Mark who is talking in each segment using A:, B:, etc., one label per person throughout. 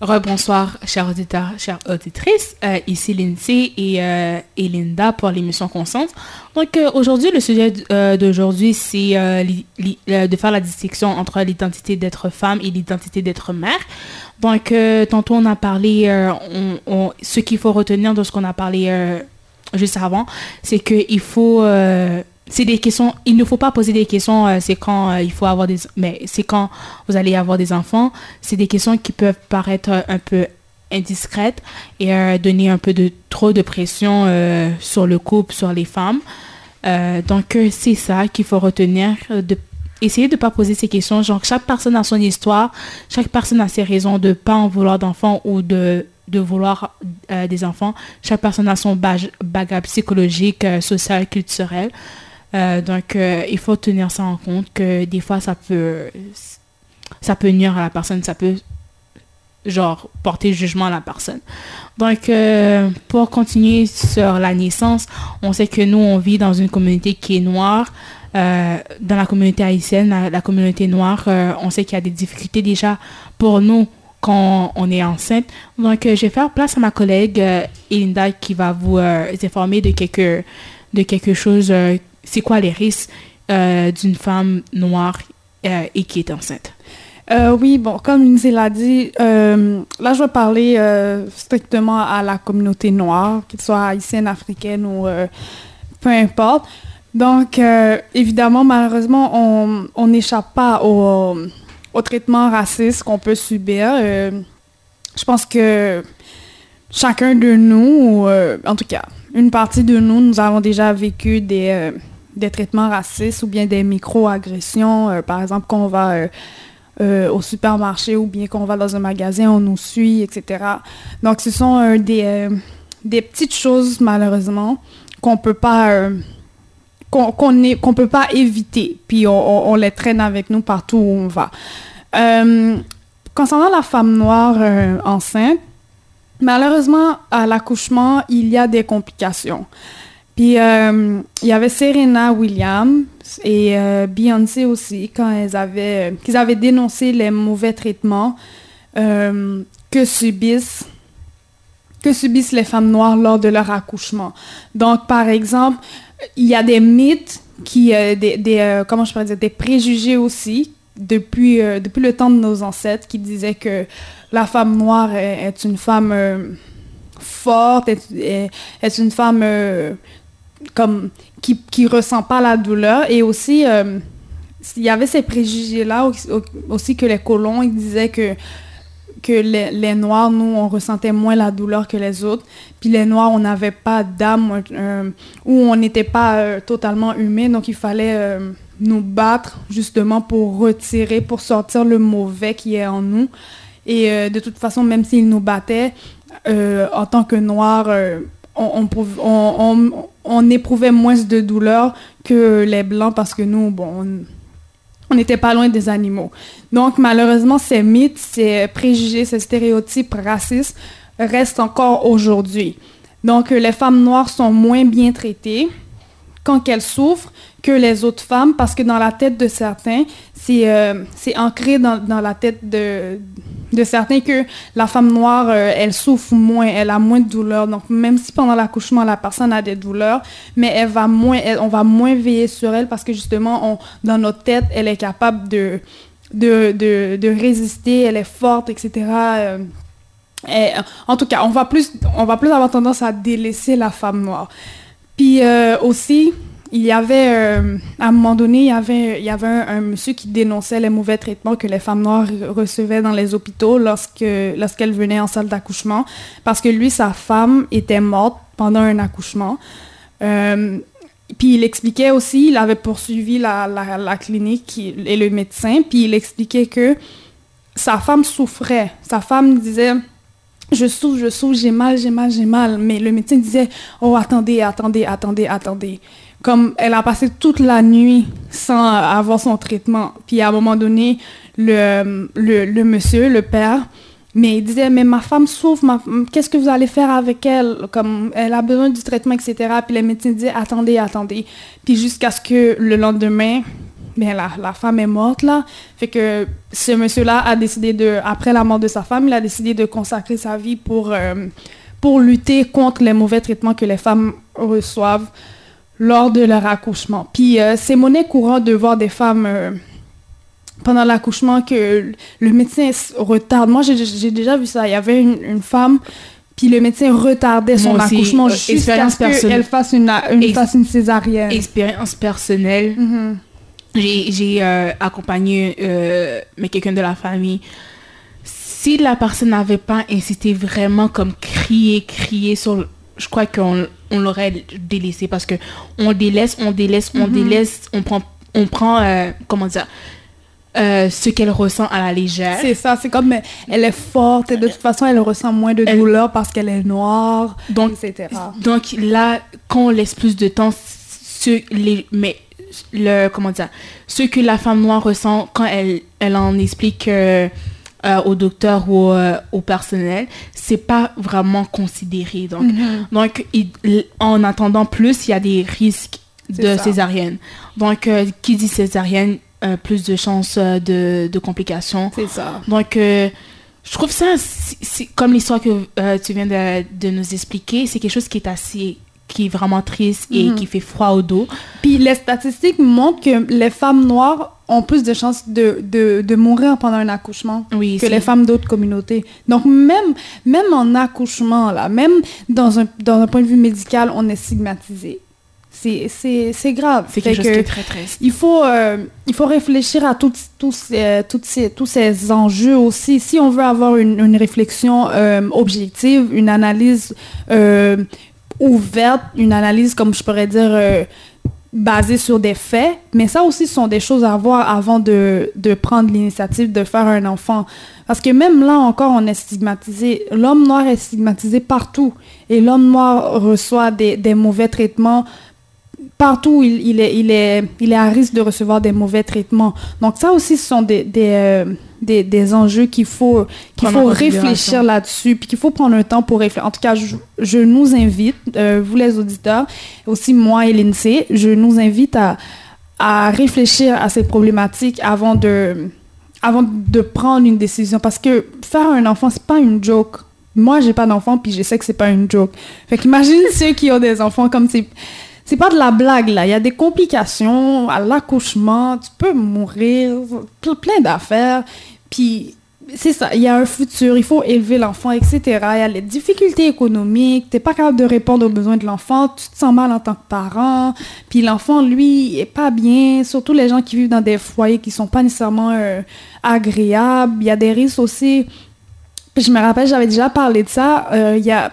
A: Rebonsoir, chers auditeurs, chères auditrices. Euh, ici Lindsay et, euh, et, Linda pour l'émission Conscience. Donc euh, aujourd'hui, le sujet d'aujourd'hui, c'est de faire la distinction entre l'identité d'être femme et l'identité d'être mère. Donc tantôt on a parlé, ce qu'il faut retenir de ce qu'on a parlé juste avant, c'est qu'il faut c'est des questions, il ne faut pas poser des questions, euh, c'est quand euh, il faut avoir des, mais c'est quand vous allez avoir des enfants, c'est des questions qui peuvent paraître euh, un peu indiscrètes et donner un peu de trop de pression sur le couple, sur les femmes. donc c'est ça qu'il faut retenir, de essayer de ne pas poser ces questions. Genre chaque personne a son histoire, chaque personne a ses raisons de ne pas en vouloir d'enfants ou de de vouloir des enfants. Chaque personne a son bagage psychologique, social, culturel. Euh, donc, euh, il faut tenir ça en compte que des fois, ça peut, ça peut nuire à la personne, ça peut, genre, porter jugement à la personne. Donc, euh, pour continuer sur la naissance, on sait que nous, on vit dans une communauté qui est noire. dans la communauté haïtienne, la, communauté noire, on sait qu'il y a des difficultés déjà pour nous quand on est enceinte. Donc, je vais faire place à ma collègue Elinda qui va vous informer de quelque, de quelque chose c'est quoi les risques euh, d'une femme noire euh, et qui est enceinte?
B: Euh, oui, bon, comme Lindsay l'a dit, là, je vais parler strictement à la communauté noire, qu'elle soit haïtienne, africaine ou peu importe. Donc, évidemment, malheureusement, on n'échappe pas au, au, traitement raciste qu'on peut subir. je pense que chacun de nous, en tout cas, une partie de nous, nous avons déjà vécu des des traitements racistes ou bien des micro-agressions. Euh, par exemple, quand on va euh, euh, au supermarché ou bien quand on va dans un magasin, on nous suit, etc. Donc, ce sont des, petites choses, malheureusement, qu'on peut peut pas éviter, puis on, les traîne avec nous partout où on va. concernant la femme noire enceinte, malheureusement, à l'accouchement, il y a des complications. Puis euh, il y avait Serena Williams et euh, Beyoncé aussi quand elles avaient, qu'ils avaient dénoncé les mauvais traitements euh, que subissent que subissent les femmes noires lors de leur accouchement. Donc par exemple, il y a des mythes qui des, des comment je pourrais dire des préjugés aussi depuis depuis le temps de nos ancêtres qui disaient que la femme noire est, une femme forte, est, est, une femme comme qui qui ressent pas la douleur. Et aussi euh, il y avait ces préjugés là aussi, que les colons ils disaient que que les, les, noirs nous on ressentait moins la douleur que les autres. Puis les noirs on n'avait pas d'âme euh, ou on n'était pas euh, totalement humain donc il fallait nous battre justement pour retirer pour sortir le mauvais qui est en nous. Et de toute façon même s'ils nous battaient en tant que noirs on, on, on, éprouvait moins de douleur que les blancs parce que nous, bon, on n'était pas loin des animaux. Donc, malheureusement, ces mythes, ces préjugés, ces stéréotypes racistes restent encore aujourd'hui. Donc, les femmes noires sont moins bien traitées quand qu'elles souffrent que les autres femmes parce que dans la tête de certains, c'est euh, ancré dans, la tête de certains que la femme noire, euh, elle souffre moins, elle a moins de douleurs. Donc, même si pendant l'accouchement, la personne a des douleurs, mais on va moins veiller sur elle parce que justement, dans notre tête, elle est capable de, de, de, de résister, elle est forte, etc. Euh, et, en tout cas, on va, plus, avoir tendance à délaisser la femme noire. Puis euh, aussi, il y avait, euh, à un moment donné, il y avait, il y avait un, monsieur qui dénonçait les mauvais traitements que les femmes noires recevaient dans les hôpitaux lorsque, lorsqu'elles venaient en salle d'accouchement, parce que lui, sa femme était morte pendant un accouchement. Euh, puis il expliquait aussi, il avait poursuivi la, la, la clinique et le médecin, puis il expliquait que sa femme souffrait. Sa femme disait je souffre, je souffre, j'ai mal, j'ai mal, j'ai mal. Mais le médecin disait, oh, attendez, attendez, attendez, attendez comme elle a passé toute la nuit sans avoir son traitement. Puis à un moment donné, le, monsieur, le père, mais il disait, mais ma femme souffre, qu'est-ce que vous allez faire avec elle? Comme elle a besoin du traitement, etc. Puis les médecins disaient, attendez, attendez. Puis jusqu'à ce que le lendemain, mais la, femme est morte là. Fait que ce monsieur-là a décidé de, après la mort de sa femme, il a décidé de consacrer sa vie pour, euh, pour lutter contre les mauvais traitements que les femmes reçoivent lors de leur accouchement. Puis euh, c'est monnaie courante de voir des femmes euh, pendant l'accouchement que le médecin retarde. Moi, j'ai déjà vu ça. Il y avait une, une femme, puis le médecin retardait son
A: aussi,
B: accouchement jusqu'à
A: expérience
B: ce
A: personnelle.
B: qu'elle fasse une, une,
A: Ex-
B: fasse une césarienne.
A: Expérience personnelle.
B: Mhm.
A: J'ai j'ai, euh, accompagné mais quelqu'un de la famille. Si la personne n'avait pas incité vraiment comme crier, crier sur... Je crois qu'on on l'aurait délaissé parce que on délaisse, on délaisse, on
B: Mhm.
A: délaisse, on prend, on prend euh, comment dire, euh, ce qu'elle ressent à la légère.
B: C'est ça, c'est comme, elle est forte et de toute façon, elle ressent moins de
A: Elle-
B: douleur parce qu'elle est noire,
A: Donc,
B: etc.
A: Donc là, quand on laisse plus de temps, ce, les, mais le, comment dire, ce que la femme noire ressent quand elle, elle en explique euh, euh, au docteur ou euh, au personnel, c'est pas vraiment considéré. Donc,
B: Mhm.
A: donc il- en attendant plus, il y a des risques de
B: ça.
A: césarienne. Donc, euh, qui dit césarienne, plus de chances de, de complications.
B: C'est ça.
A: Donc, je trouve ça, c'est- comme l'histoire que tu viens de, de nous expliquer, c'est quelque chose qui est assez, qui est vraiment triste et
B: Mhm.
A: qui fait froid au dos.
B: Puis les statistiques montrent que les femmes noires ont plus de chances de, de, de mourir pendant un accouchement
A: Oui,
B: que les femmes d'autres communautés. Donc même, même en accouchement, là, même dans un, dans un point de vue médical, on est stigmatisé. C'est- grave.
A: c'est
B: Fait
A: quelque chose
B: que
A: qui est très triste.
B: il faut, euh, il faut réfléchir à toutes, tous, ces, toutes ces, tous ces enjeux aussi. Si on veut avoir une, une réflexion euh, objective, une analyse euh, ouverte, une analyse, comme je pourrais dire, basée sur des faits, mais ça aussi, sont des choses à voir avant de, de prendre l'initiative de faire un enfant. Parce que même là encore, on est stigmatisé. L'homme noir est stigmatisé partout. Et l'homme noir reçoit des, des mauvais traitements partout il, il est, il, est, il est à risque de recevoir des mauvais traitements. Donc ça aussi, ce sont des, des, euh, des, des enjeux qu'il faut, qu'il faut réfléchir là-dessus, puis qu'il faut prendre un temps pour réfléchir. En tout cas, je, je nous invite, euh, vous les auditeurs, aussi moi et l'INSEE, je nous invite à, à réfléchir à ces problématiques avant de, avant de prendre une décision. Parce que faire un enfant, c'est pas une joke. Moi, j'ai pas d'enfant, puis je sais que c'est pas une joke. Fait qu'imagine ceux qui ont des enfants comme c'est c'est pas de la blague là. Il y a des complications à l'accouchement. Tu peux mourir, ple- plein d'affaires. Puis c'est ça. Il y a un futur. Il faut élever l'enfant, etc. Il y a les difficultés économiques. T'es pas capable de répondre aux besoins de l'enfant. Tu te sens mal en tant que parent. Puis l'enfant, lui, est pas bien. Surtout les gens qui vivent dans des foyers qui sont pas nécessairement euh, agréables. Il y a des risques aussi. Puis je me rappelle, j'avais déjà parlé de ça. Euh, Il y a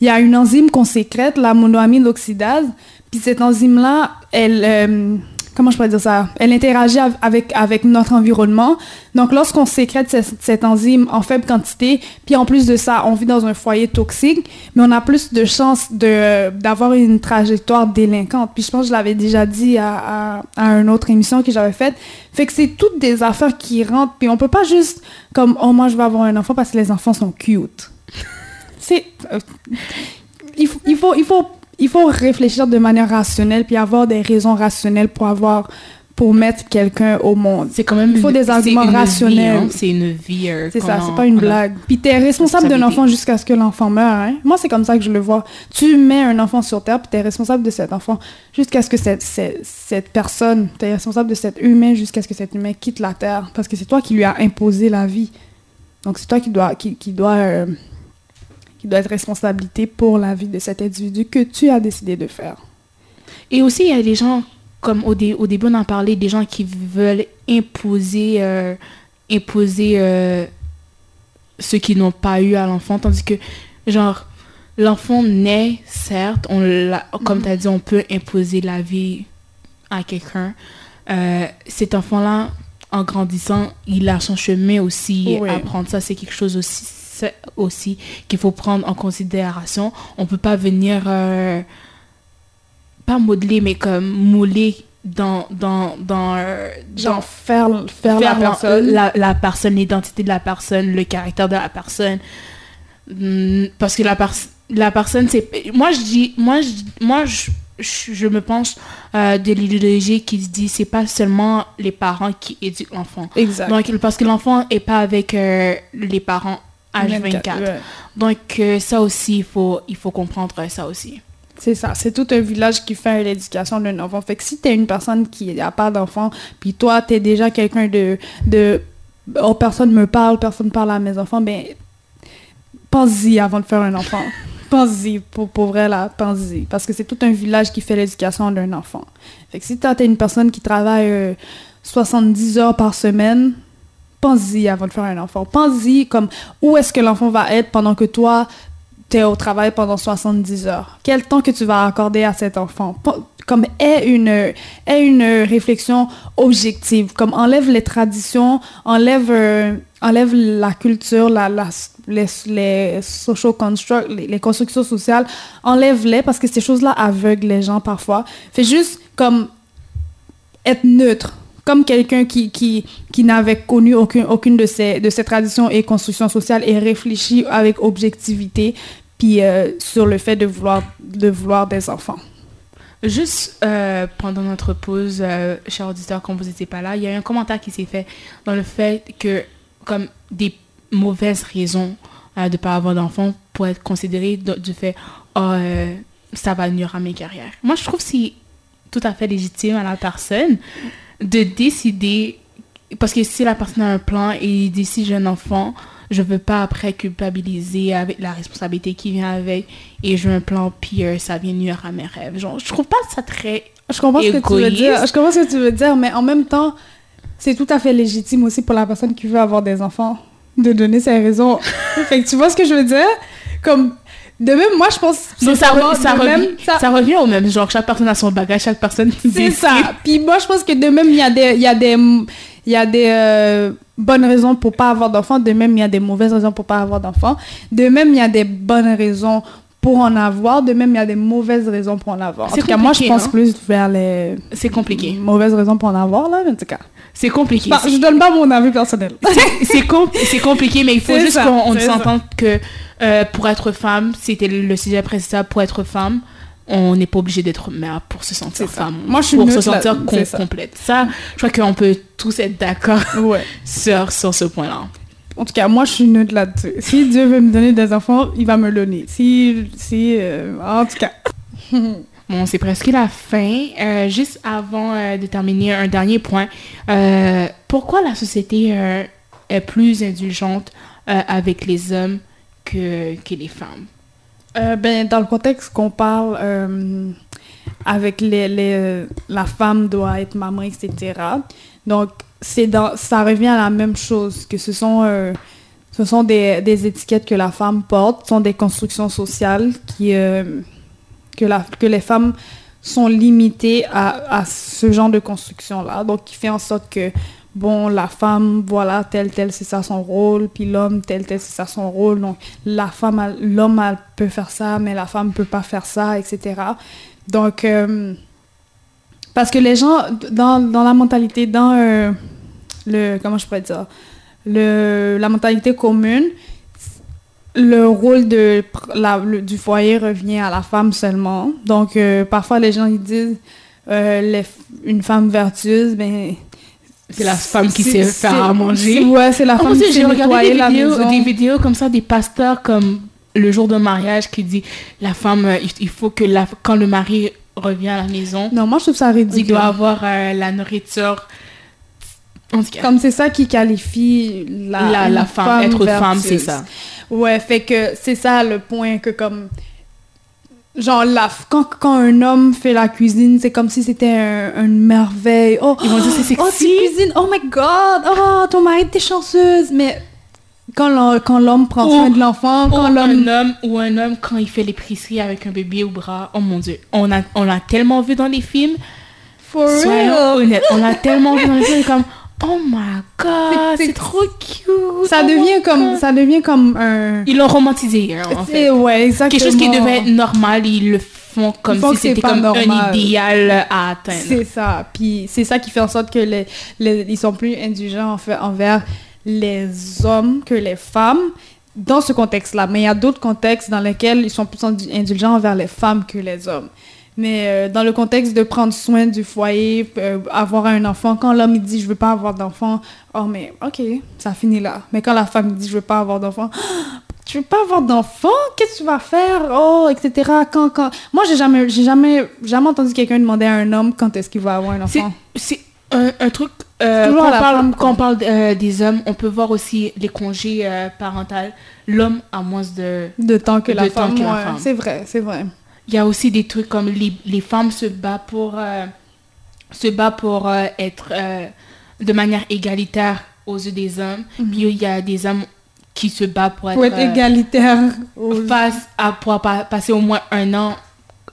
B: il y a une enzyme qu'on sécrète, la monoamine oxydase. Puis cette enzyme-là, elle, euh, comment je dire ça? Elle interagit av- avec, avec notre environnement. Donc lorsqu'on sécrète ce- cette enzyme en faible quantité, puis en plus de ça, on vit dans un foyer toxique, mais on a plus de chances d'avoir une trajectoire délinquante. Puis je pense que je l'avais déjà dit à, à, à une autre émission que j'avais faite. Fait que c'est toutes des affaires qui rentrent, puis on peut pas juste comme, oh moi je vais avoir un enfant parce que les enfants sont cute. C'est... euh, il, faut, il, faut, il, faut, il faut réfléchir de manière rationnelle puis avoir des raisons rationnelles pour avoir pour mettre quelqu'un au monde.
A: C'est quand même
B: Il faut des arguments
A: vie,
B: rationnels.
A: hein. C'est une vie. euh,
B: C'est ça, c'est pas une
A: on a-
B: blague. Puis t'es responsable d'un enfant jusqu'à ce que l'enfant meure. Hein? Moi, c'est comme ça que je le vois. Tu mets un enfant sur Terre, puis t'es responsable de cet enfant jusqu'à ce que cette, cette, cette personne, t'es responsable de cet humain jusqu'à ce que cet humain quitte la Terre. Parce que c'est toi qui lui as imposé la vie. Donc c'est toi qui dois, qui, qui doit, euh, qui doit être responsabilité pour la vie de cet individu que tu as décidé de faire.
A: Et aussi, il y a des gens, comme au, dé- au début on en parlait, des gens qui veulent imposer, euh, imposer euh, ce qu'ils n'ont pas eu à l'enfant, tandis que, genre, l'enfant naît, certes, on l'a- comme
B: Mhm.
A: tu as dit, on peut imposer la vie à quelqu'un. Euh, cet enfant-là, en grandissant, il a son chemin aussi
B: Oui.
A: à prendre. Ça, c'est quelque chose aussi, c'est aussi qu'il faut prendre en considération. On peut pas venir... euh, pas modeler, mais comme mouler dans, dans, dans, euh,
B: Genre
A: dans
B: faire, faire, la
A: faire la-
B: personne.
A: la, la personne, l'identité de la personne, le caractère de la personne. Hmm, Parce que la, pers- la personne, c'est... Moi, je dis... Moi, je, moi je, je, je me pense euh, de l'idéologie qui se dit c'est pas seulement les parents qui éduquent l'enfant.
B: Exact.
A: Donc, parce que l'enfant est pas avec euh, les parents H24.
B: ouais.
A: Donc, euh, ça aussi, il faut, il faut comprendre ça aussi.
B: C'est ça, c'est tout un village qui fait l'éducation d'un enfant. Fait que si t'es une personne qui n'a pas d'enfant, puis toi, t'es déjà quelqu'un de, de... Oh, personne me parle, personne parle à mes enfants, ben, pense-y avant de faire un enfant. pense-y, pour, pour vrai, là, pense-y. Parce que c'est tout un village qui fait l'éducation d'un enfant. Fait que si toi, t'es une personne qui travaille euh, 70 heures par semaine, pense-y avant de faire un enfant. Pense-y comme où est-ce que l'enfant va être pendant que toi, tu es au travail pendant 70 heures? Quel temps que tu vas accorder à cet enfant? Comme aie une, une réflexion objective. Comme enlève les traditions, enlève, euh, la culture, les, les, les constructions sociales, enlève-les parce que ces choses-là aveuglent les gens parfois. Fais juste comme être neutre, comme quelqu'un qui, qui, qui n'avait connu aucune, aucune de ces, de ces traditions et constructions sociales et réfléchit avec objectivité puis euh, sur le fait de vouloir, de vouloir des enfants.
A: Juste euh, pendant notre pause, euh, cher auditeur, quand vous n'étiez pas là, il y a eu un commentaire qui s'est fait dans le fait que, comme des mauvaises raisons euh, de ne pas avoir d'enfants pour être considérées de- du fait, oh, ça va nuire à mes carrières. Moi, je trouve que c'est tout à fait légitime à la personne de décider, parce que si la personne a un plan et il décide j'ai un enfant, je veux pas après culpabiliser avec la responsabilité qui vient avec et j'ai un plan euh, ça vient nuire à mes rêves. Genre, je trouve pas ça très
B: Je comprends ce que tu veux dire. Je comprends ce que tu veux dire, mais en même temps, c'est tout à fait légitime aussi pour la personne qui veut avoir des enfants de donner ses raisons. fait que tu vois ce que je veux dire? Comme, de même, moi, je pense...
A: Donc, ça, re- revient,
B: même, ça-
A: ça revient au même genre. Chaque personne a son bagage, chaque personne
B: C'est ça. Puis moi, je pense que de même, il y a des, il y a des, il y a des euh, bonnes raisons pour pas avoir d'enfants. De même, il y a des mauvaises raisons pour pas avoir d'enfants. De même, il y a des bonnes raisons pour en avoir. De même, il y a des mauvaises raisons pour en avoir. En
A: C'est
B: tout cas, moi, je pense
A: hein?
B: plus vers les
A: C'est compliqué.
B: mauvaises raisons pour en avoir, là, en tout cas.
A: C'est compliqué.
B: Bah, je donne pas mon avis personnel.
A: C'est- c'est com- c'est compliqué, mais il faut juste qu'on s'entende que euh, pour être femme, c'était le sujet précédent, pour être femme, on n'est pas obligé d'être mère pour se sentir femme.
B: Moi, je suis
A: Pour se
B: là-
A: sentir com- complète. Ça, je crois qu'on peut tous être d'accord
B: ouais.
A: sur, sur ce point-là.
B: En tout cas, moi, je suis neutre là-dessus. Si Dieu veut me donner des enfants, il va me le donner. Si, si, euh, en tout cas.
A: Bon, c'est presque la fin. Euh, juste avant euh, de terminer, un dernier point. Euh, pourquoi la société euh, est plus indulgente euh, avec les hommes que, que les femmes?
B: Euh, ben, dans le contexte qu'on parle euh, avec les, les, la femme doit être maman, etc. Donc, dans, ça revient à la même chose, que ce sont, euh, ce sont des, des étiquettes que la femme porte, ce sont des constructions sociales qui, euh, que, la, que les femmes sont limitées à, à ce genre de construction-là. Donc, qui fait en sorte que, bon, la femme, voilà, tel, tel, c'est ça son rôle, puis l'homme, tel, tel, c'est ça son rôle. Donc, la femme, l'homme peut faire ça, mais la femme peut pas faire ça, etc. Donc, euh, parce que les gens, dans, dans la mentalité, dans euh, le, comment je pourrais dire, le, la mentalité commune, le rôle de, la, le- du foyer revient à la femme seulement. Donc, euh, parfois, les gens, ils disent, les une femme vertueuse, ben...
A: C'est la femme qui sait faire à manger.
B: c'est- Ouais, c'est la
A: Ah,
B: femme qui sait nettoyer la maison.
A: des vidéos comme ça, des pasteurs comme le jour de mariage qui dit la femme, euh, il, il faut que la, quand le mari revient à la maison,
B: Non, moi, je trouve ça
A: il
B: ridicule.
A: doit avoir euh, la nourriture. En tout cas,
B: Comme c'est ça qui qualifie la,
A: la, la femme, être femme, c'est ça.
B: Ouais, fait que c'est ça le point que comme genre la quand, quand un homme fait la cuisine, c'est comme si c'était un- une merveille. Oh,
A: Ils vont dire, c'est
B: oh,
A: sexy.
B: tu cuisines. Oh my god. Oh, ton mari t'es chanceuse, mais quand l'homme, quand l'homme prend soin de l'enfant, quand
A: un
B: l'homme
A: homme ou un homme quand il fait l'épicerie avec un bébé au bras, oh mon dieu, on a on l'a tellement vu dans les films.
B: for
A: Soyons
B: real.
A: honnêtes, on l'a tellement vu dans les films comme oh my god,
B: C'est-
A: trop cute.
B: ça
A: oh
B: devient comme ça devient comme un
A: Ils l'ont romantisé hein, en fait.
B: ouais, exactement.
A: quelque chose qui devait être normal, ils le font comme si c'était comme un idéal à atteindre.
B: C'est ça. Puis c'est ça qui fait en sorte que les, les- ils sont plus indulgents en fait, envers les hommes que les femmes dans ce contexte-là. Mais il y a d'autres contextes dans lesquels ils sont plus indu- indulgents envers les femmes que les hommes. Mais euh, dans le contexte de prendre soin du foyer, euh, avoir un enfant, quand l'homme dit je veux pas avoir d'enfant, oh mais ok, ça finit là. Mais quand la femme dit je veux pas avoir d'enfant, tu veux pas avoir d'enfant? Qu'est-ce que tu vas faire? Oh, etc. Quand, quand... Moi, j'ai jamais, j'ai jamais, jamais entendu quelqu'un demander à un homme quand est-ce qu'il va avoir un enfant.
A: C'est un, un, truc. Euh, quand, on parle, quand, on parle, des hommes, on peut voir aussi les congés parentaux. L'homme a moins de,
B: de temps que, la, femme. femme. C'est vrai, c'est vrai.
A: Il y a aussi des trucs comme les, les femmes se battent pour, euh, se battent pour euh, être euh, de manière égalitaire aux yeux des hommes. Mhm. Puis il y a des hommes qui se battent pour être,
B: pour égalitaire.
A: Face à pouvoir passer au moins un an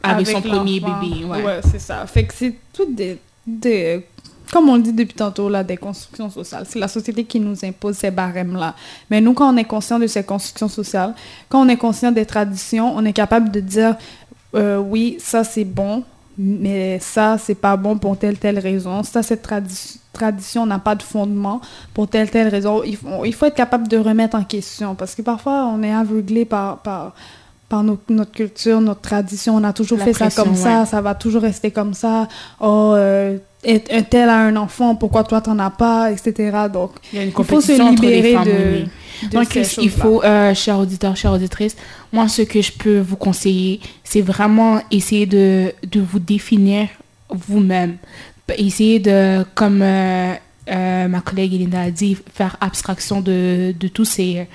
A: avec, son premier bébé.
B: Ouais, ouais c'est ça. Fait que c'est tout des, des comme on le dit depuis tantôt, là, des constructions sociales. C'est la société qui nous impose ces barèmes-là. Mais nous, quand on est conscient de ces constructions sociales, quand on est conscient des traditions, on est capable de dire euh, oui, ça c'est bon, mais ça c'est pas bon pour telle telle raison. Ça, cette tradition n'a pas de fondement pour telle telle raison. Il faut, être capable de remettre en question parce que parfois on est aveuglé par, par notre culture, notre tradition. On a toujours fait ça comme ça, ça va toujours rester comme ça. Oh, euh, un tel a un enfant, pourquoi toi t'en as pas, etc. Donc,
A: il, y a une il faut se libérer de donc, il faut, euh, chers auditeurs, chères auditrices, moi, ce que je peux vous conseiller, c'est vraiment essayer de, de vous définir vous-même. Essayer de, comme euh, euh, ma collègue Elinda a dit, faire abstraction de, de, tous ces,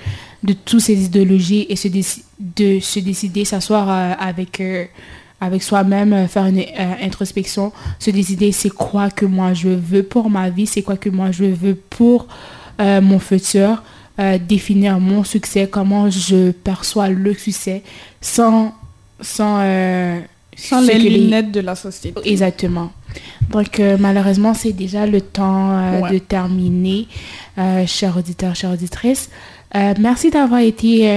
A: de toutes ces idéologies et de se décider, s'asseoir avec avec soi-même, faire une introspection, se décider c'est quoi que moi je veux pour ma vie, c'est quoi que moi je veux pour mon futur. Euh, définir mon succès, comment je perçois le succès sans, euh,
B: sans les lunettes de la société.
A: Exactement. Donc, euh, malheureusement, c'est déjà le temps de terminer, chers auditeurs, chères auditrices. merci d'avoir été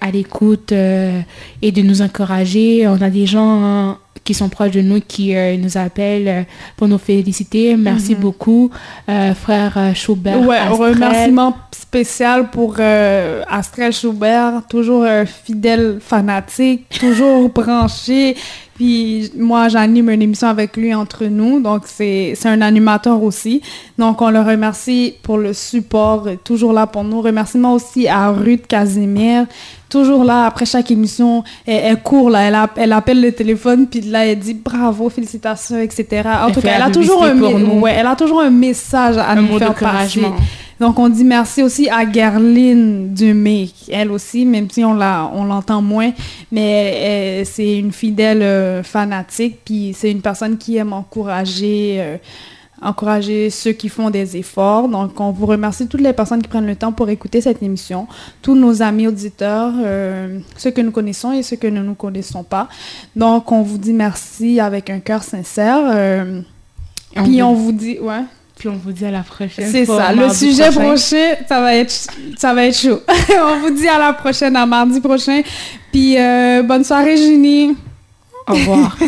A: à l'écoute et de nous encourager. On a des gens qui sont proches de nous, qui euh, nous appellent euh, pour nous féliciter. Merci mhm. beaucoup, euh, frère Schubert.
B: Ouais, un remerciement spécial pour Astrel Schubert, toujours un fidèle fanatique, toujours branché. Puis moi, j'anime une émission avec lui entre nous, donc c'est un animateur aussi. Donc on le remercie pour le support, toujours là pour nous. Remerciement aussi à Ruth Casimir, toujours là après chaque émission. Elle, court là, elle, elle, appelle le téléphone, puis là elle dit bravo, félicitations, etc. En tout cas, elle a, toujours un, ouais, elle a toujours un message à nous faire passer. Donc, on dit merci aussi à Gerline Dumé, elle aussi, même si on l'entend moins, mais euh, c'est une fidèle euh, fanatique, puis c'est une personne qui aime encourager, euh, encourager ceux qui font des efforts. Donc, on vous remercie toutes les personnes qui prennent le temps pour écouter cette émission, tous nos amis auditeurs, ceux que nous connaissons et ceux que nous ne connaissons pas. Donc, on vous dit merci avec un cœur sincère. puis on vous dit, ouais.
A: Puis on vous dit à la prochaine.
B: C'est ça. Le sujet prochain. ça va être, ça va être chaud. on vous dit à la prochaine, à mardi prochain. Puis euh, bonne soirée, Junie.
A: Au revoir.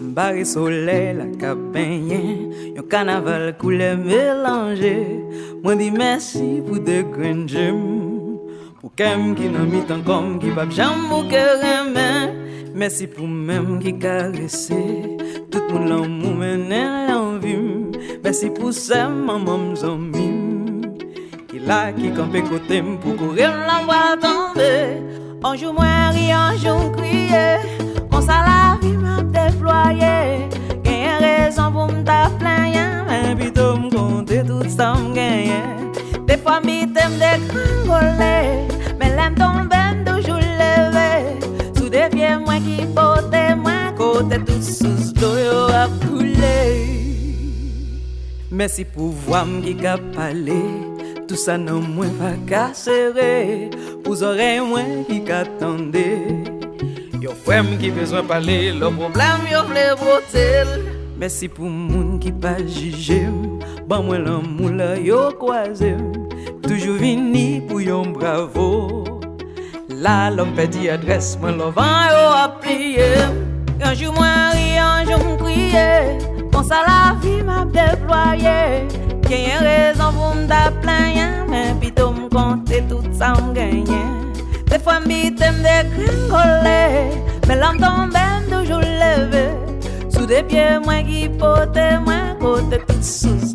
C: Barre soleil, la campagne, un carnaval coulé mélangé. Moi dis merci pour de grandes Ou kem ki nan mitan kom ki pap jam mou ke remen Mersi pou mem ki karese Tout moun lan mou menen lan vim. Mersi pou sem mamam zanmim Ki la ki kampe kotem pou korem lan mwa tombe Anjou mwen ri, anjou kriye On sa la vi map deploye. Genyen rezon pou mta planyen Men bito mkonte tout sa mgenyen Defwa mi tem de krangole tomber toujours levé. Sous des pieds, moi qui porte moi, côté tout sous l'eau a coulé. Merci pour voir qui a parlé, tout ça non moins pas casseré. Pour oreilles, moi qui attendait. Yo frère qui besoin parler, le problème yo vle brotel. Merci pour moun qui pas jugé. Ban mwen l'amour la yo croisé Toujours vini pour yon bravo. La l'homme pedi adresse Mwen lovan yo a plié Un jour moi ri, un jour m'crié Bon ça la vie m'a déployé. Moun ta plaignan, mais plutôt me compter tout ça me gagné. Des fois m'bitem de gringoler, mais l'homme tombe toujours levé. Sous des pieds, moi qui pote, moi côté tout sous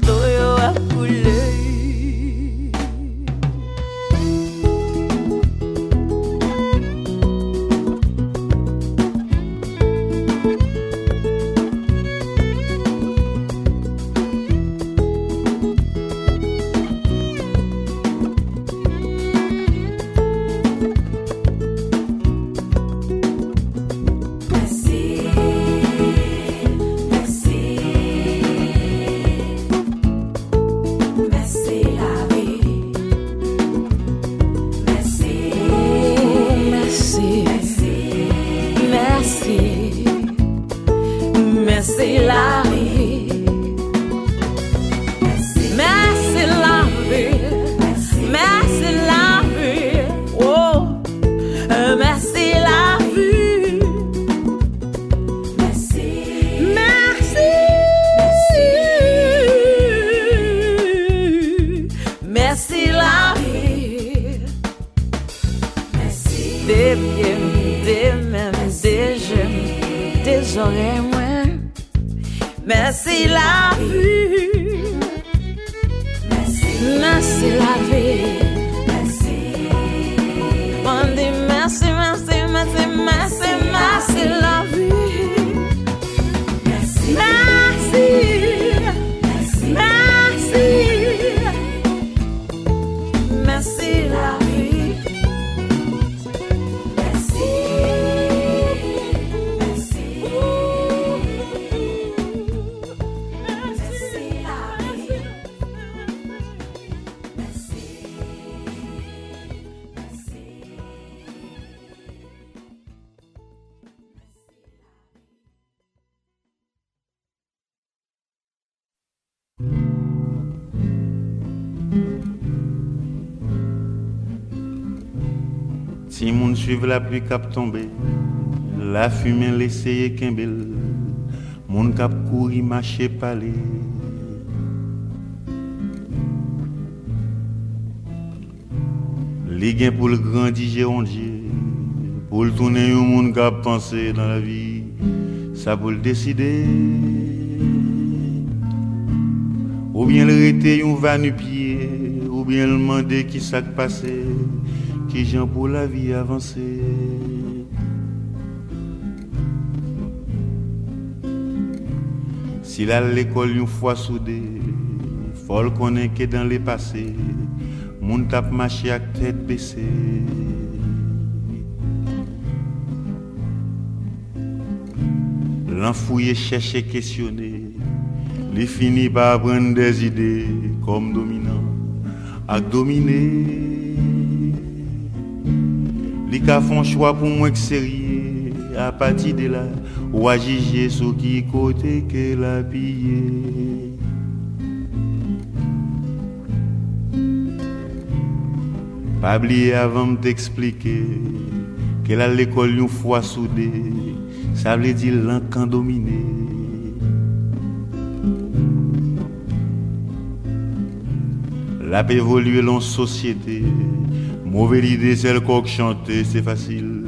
C: l'eau à couler.
D: la pluie cap tombé, la fumée l'essaye bel mon cap couri marché palais. Les gains pour le grandir gérondier, pour le tourner au monde cap pensé dans la vie, ça pour le décider. Ou bien le rété, on va nu pied, ou bien le demander qui s'est passé qui j'en pour la vie avancée. S'il a l'école une fois soudée, faut le connaître que dans les passés, mon tape marché à tête baissée. L'enfouiller, chercher, questionner, les finit par prendre des idées comme dominant, à dominer. Li ka fon choix pour moi que sérieux à partir de là ou à juger sur qui côté que la pillé. Pas oublier avant de t'expliquer qu'elle a l'école une fois soudée, ça veut dire l'encan dominé. La paix évolue dans société, Mauvaise idée, c'est le coq chanter, c'est facile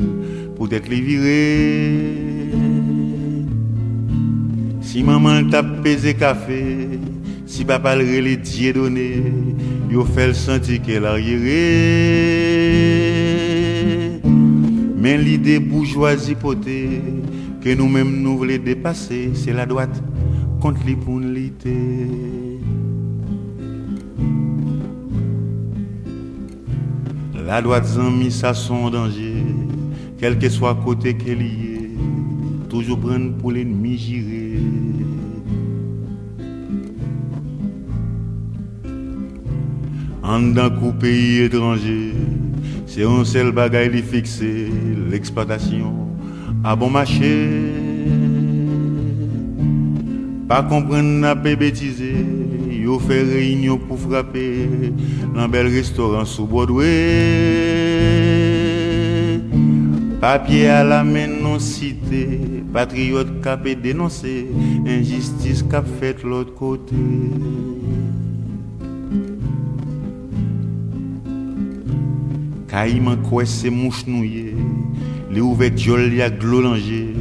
D: pour être viré. Si maman t'a pesé café, si papa le relais Dieu donné, yo fait le senti qu'elle arriéré. Mais l'idée bourgeoisie potée, que nous-mêmes nous voulons dépasser, c'est la droite contre l'impunité. La droite mis ça son danger, quel que soit côté qu'elle y est, toujours prendre pour l'ennemi giré. En d'un coup pays étranger, c'est un seul bagaille fixé, l'exploitation à bon marché. Pas comprendre n'a pas bêtiser Yo fait réunion pour frapper dans bel restaurant sous Broadway. Papier à la main non cité, patriote capé dénoncé, injustice cap fait l'autre côté. Caïman quoi c'est mouche les ouvertes jolies à glolanger,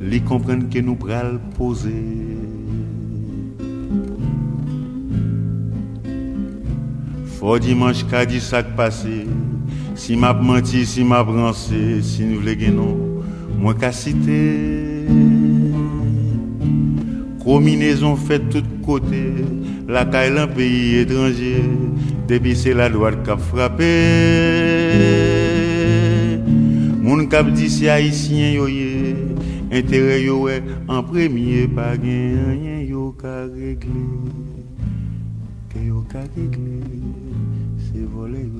D: les comprennent que nous pral poser. Fort dimanche qu'a dit ça passé, si m'a menti, si m'a brancé, si nous voulons non, moi qu'à citer. Combinaison faite de tous côtés, la caille un pays étranger, depuis c'est la droite qui a frappé. Mon cap dit c'est haïtien yo yé, intérêt yo est en premier, pas rien yo ka réglé. Que yo ka c'est volé.